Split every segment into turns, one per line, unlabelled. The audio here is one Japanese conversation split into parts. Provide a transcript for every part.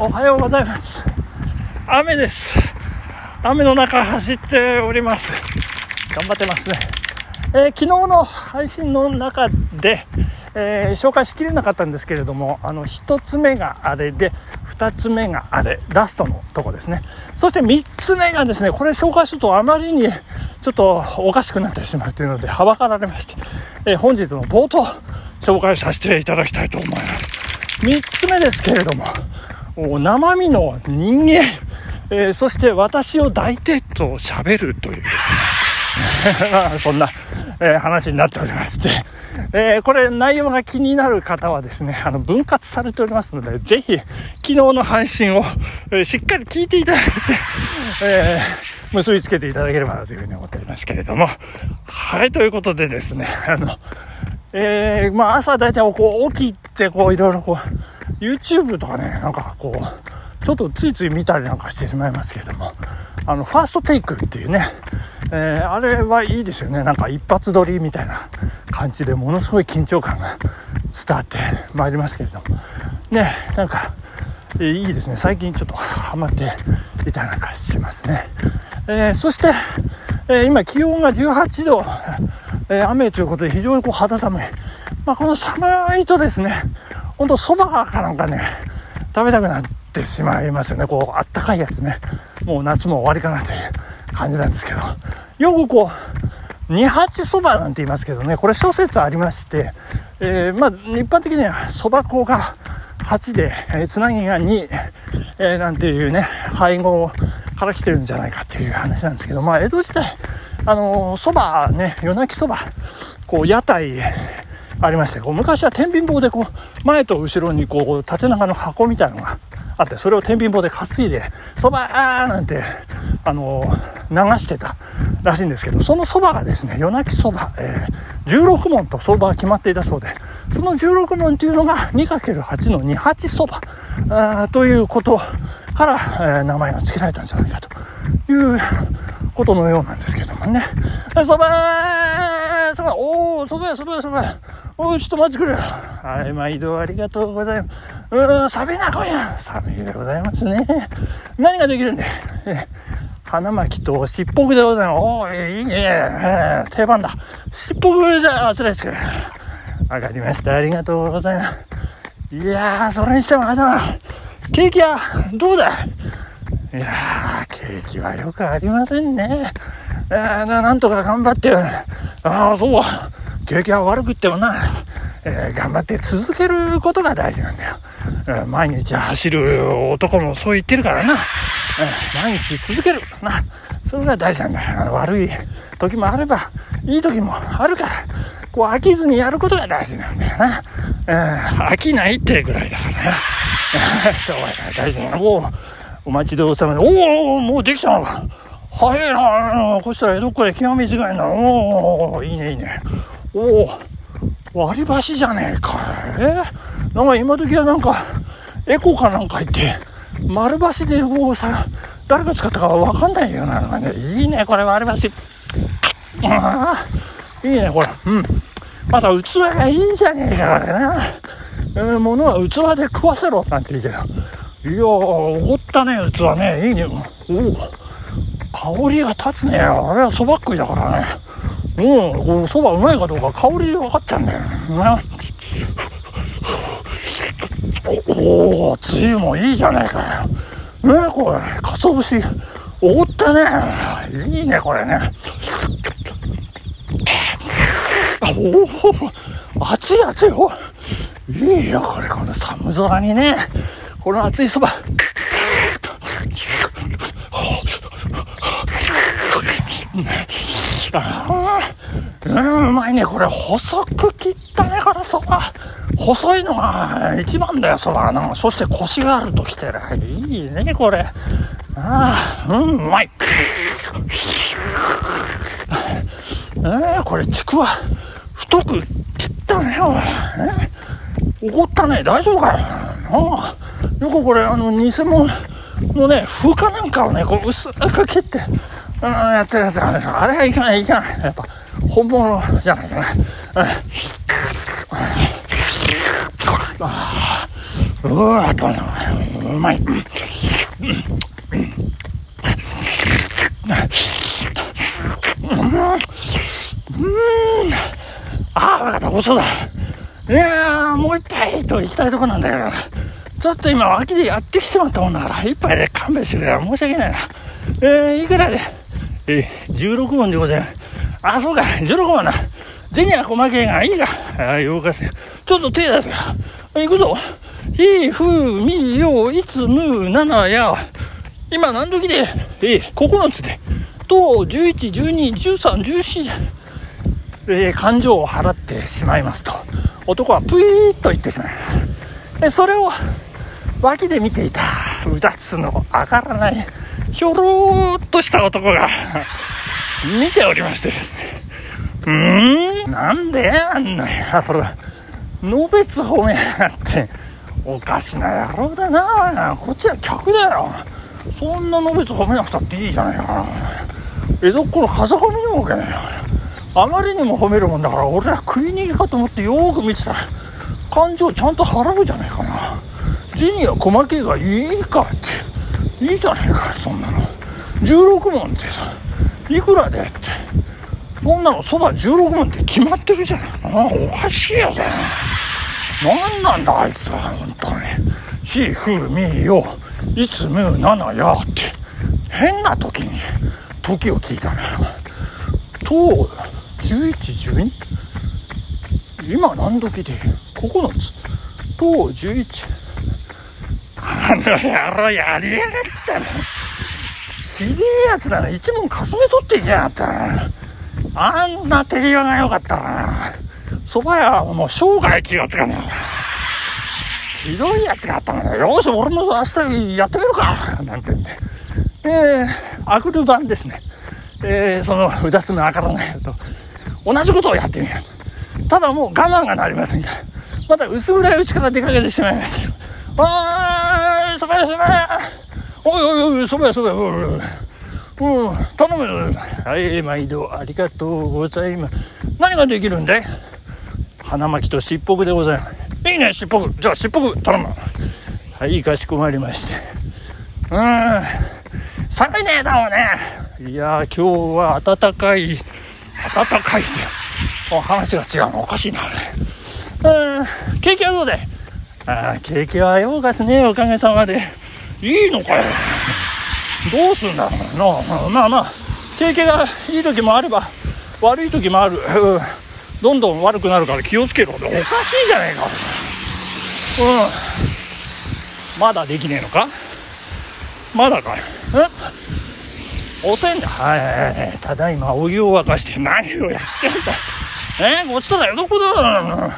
おはようございます。雨です。雨の中走っております。頑張ってますね。えー昨日の配信の中で、えー紹介しきれなかったんですけれども、あの、一つ目があれで、二つ目があれ、ラストのとこですね。そして三つ目がですね、これ紹介するとあまりにちょっとおかしくなってしまうというので、はばかられまして、えー本日の冒頭、紹介させていただきたいと思います。三つ目ですけれども、生身の人間、えーそして私を抱いてと喋るというね、そんな、えー話になっておりまして、えーこれ内容が気になる方はですね、あの分割されておりますので、ぜひ昨日の配信を、えしっかり聞いていただいて、え結びつけていただければなというふうに思っておりますけれども、はい、ということでですね、あの、えー、まあ朝大体こう起きてこういろいろこう YouTube とかねなんかこうちょっとついつい見たりなんかしてしまいますけれどもあのファーストテイクっていうね、えーあれはいいですよね。なんか一発撮りみたいな感じでものすごい緊張感が伝わってまいりますけれども。ねなんか、えーいいですね。最近ちょっとハマっていたりなんかしますね、えーそして、えー今気温が18度。えー雨ということで非常にこう肌寒い。まあ、この寒いとですね、ほんと蕎麦かなんかね、食べたくなってしまいますよね。こう、あったかいやつね。もう夏も終わりかなという感じなんですけど。よくこう、二八蕎麦なんて言いますけどね、これ諸説ありまして、えーまあ、一般的には蕎麦粉が8で、えーつなぎが2、えーなんていうね、配合から来てるんじゃないかっていう話なんですけど、まあ、江戸時代、あのー、蕎麦ね、夜泣き蕎麦、こう、屋台、ありまして、こう昔は天秤棒でこう、前と後ろにこう、縦長の箱みたいなのがあって、それを天秤棒で担いで、そばあーなんて、あの流してたらしいんですけど、そのそばがですね、夜泣きそば、えー16問と相場が決まっていたそうで、その16問っていうのが 2×8 の28蕎麦あということから、えー名前が付けられたんじゃないかということのようなんですけどもね。え蕎麦蕎麦おー、蕎麦や蕎麦や蕎麦やおー、ちょっと待ってくれよ。はい、毎度ありがとうございます。うーん、寒いな、今夜。寒いでございますね。何ができるんで、え花巻としっぽくでございます。おー、いいね。定番だ。しっぽくじゃあ、あつらいですから。わかりました。ありがとうございます。いやー、それにしてもあれだな。ケーキは、どうだ？いやー、ケーキはよくありませんね。えー、ななんとか頑張って、ああ、そう、ケーキは悪くってもな、えー頑張って続けることが大事なんだよ。毎日走る男もそう言ってるからな。毎日続ける。な。それが大事なんだよ。悪い時もあれば、いい時もあるから、こう飽きずにやることが大事なんだよな。えー飽きないってぐらいだからな。そうだ、大事なの。おお待ちどうさまで。おおもうできたのか。早いな。こしたら江戸っ子で気が短いな。おおいいね、いいね。おお割り箸じゃねえか。え？なんか今時はなんか、エコかなんか言って、丸箸でこうさ、誰が使ったかわかんないようなのがね。いいね、これ割り箸。ああ、いいね、これ。うん。また器がいいじゃねえか、これな。えー、物は器で食わせろ、なんて言うけど。いやー、おごったね、器ね。いいね。おお、香りが立つね。あれはそばっ食いだからね。うん、こうそばうまいかどうか香り分かっちゃうんだよな。おお、つゆもいいじゃないかよ。ねこれ、かつお節、おごったね。いいね、これね。あおお、熱い熱い。おいいよ、これ、この寒空にね。この熱いそば。ああ、うん、うまいね。これ、細く切ったね、これ、そば。細いのが一番だよ、そばの。そして、コシがあるときてる。いいね、これ。ああ、うん、うまい。えー、これ、ちくわ、太く切ったね、おい。え怒ったね、大丈夫かよ。ああよくこれ、あの、偽物のね、風化なんかをね、こう、薄く切って、あーやってるやつがね、あれはいかない、いかない。やっぱ、本物じゃないかな。ああうわとうまい。うん。ああ、わかった、遅だ。いやー、もう一杯と行きたいとこなんだけど、ちょっと今脇でやってきてまったもんだから、一杯で勘弁してくれ。申し訳ないな。えー、いくらでえー、16問でございます。あ、そうか、16問な。銭は細けえがいいか。ああ、よかせ。ちょっと手出せよ。行くぞ。ひ、ふ、み、よ、いつ、む、なな、や。今何時で？えー、9つで。と、11、12、13、14、えー、感情を払ってしまいますと。男はプイーッと言ってしまいます。それを脇で見ていた、うだつの上がらない、ひょろーっとした男が見ておりましてですね。うーんなんであんな野郎、のべつ褒めやがって、おかしな野郎だなこっちは客だよ。そんなのべつ褒めなくたっていいじゃないかな。江戸っ子の風上にも置けないよ。あまりにも褒めるもんだから、俺は食い逃げかと思ってよーく見てたら、感情ちゃんと払うじゃないかな。銭は細けがいいかって。いいじゃないか、そんなの。16問ってさ、いくらでって。そんなのそば16問って決まってるじゃないかな。おかしいよね。何なんだあいつは、本当に。ひ、ふ、み、よ、いつ、む、なな、やって。変な時に、時を聞いたのよ。と、1112今何時で？9つと11あの野郎やりやがったなひでえやつだな一問かすめ取っていきやがったなあんな手際が良かったな蕎麦屋はもう生涯気がつかねえひどいやつがあったのよ。よし、俺も明日やってみるかなんて言うんで。えー、アクル版ですね。えー、その、うだすの上がらないと。同じことをやってみよう。ただもう我慢がなりませんから。また薄暗いうちから出かけてしまいましたけど。あー、そばやそばやおいおいおい、そばやそばやおいおいおい。うん、頼むよ。はい、毎度ありがとうございます。何ができるんだい？花巻としっぽくでございます。いいね、しっぽく。じゃあ、しっぽく頼む。はい、かしこまりまして。うん、寒いね、だもんね。いや今日は暖かい。暖かいってもう話が違うのおかしいなあれうん景気はどうでああ景気はようかしねおかげさまでいいのかよどうすんだろうなまあまあ。景気がいい時もあれば悪い時もある、うん、どんどん悪くなるから気をつけろ。おかしいじゃねえか。うん。まだできねえのか？まだかよおせんだ。はいはいはい。ただいまお湯を沸かして何をやってんだ。え？ー、こっちとだよ。どこだ？は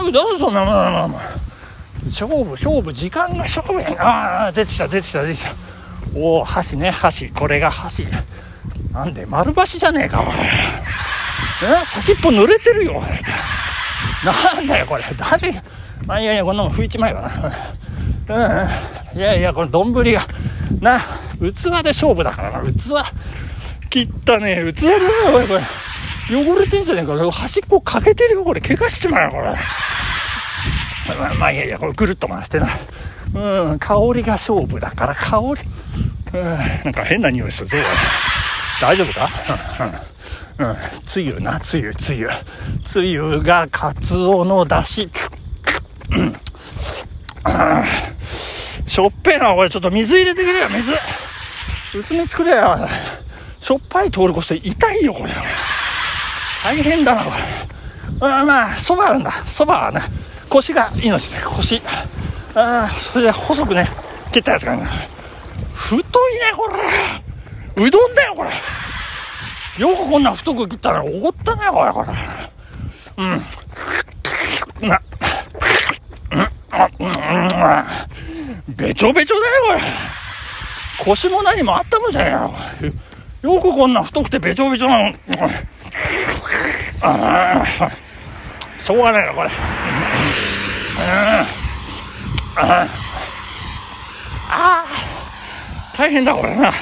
いどうぞそんなもの。勝負勝負時間が勝負や。ああ出てきた出てきた出てきた。おお箸ね箸これが箸なんで丸箸じゃねえかおいえ？先っぽ濡れてるよなんだよこれ誰まあいやいやこんなもん拭いちまえばなうんいやいやこれ丼がな器で勝負だからな、器。切ったね、器だよ、これ、これ。汚れてんじゃねえか。端っこ欠けてるよ、これ。怪我しちまうよ、これ。まあ、まあ、いやいや、これぐるっと回してな。うん、香りが勝負だから、香り。うん、なんか変な匂いするぞ、大丈夫か？うん、うん。つゆな、つゆ、つゆ。つゆがカツオの出汁。うん。あしょっぺえな、これ。ちょっと水入れてくれよ、水。薄め作れよ。しょっぱい通り越して痛いよ、これ。大変だな、これ。あまあ、そばあるんだ。そばはね、腰が命だ、腰。ああ、それで細くね、切ったやつがね。太いね、これ。うどんだよ、これ。よくこんな太く切ったらおごったね、これ、これ。うん。べちょべちょだよ、これ。腰も何もあったのじゃよ。よくこん。な太くてべちょべちょなの。ああ、しょうがないな、これ。うん。ああ、大変だ、これな。うん。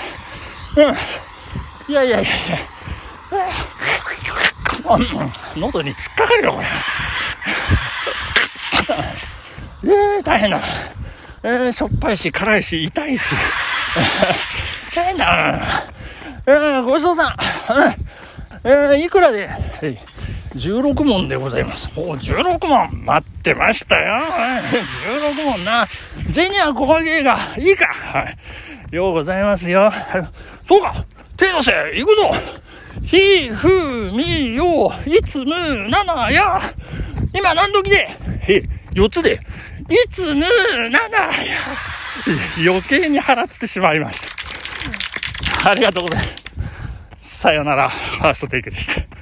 いやいやいやいや。喉に突っかかるよ、これ。えー、大変だ。えー、しょっぱいし、辛いし、痛いし。大変だ。えー、ごちそうさん。えー、いくらで、はい、16問でございます。お16問待ってましたよ。16問な。銭はここげがいいか。はい。ようございますよ。そうか手出せ行くぞひ、ふ、み、よ、いつむ、なな、や。今何時で？へ、4つで。いつむ、なな、や。余計に払ってしまいました。ありがとうございます。さよなら。ファーストテイクでした。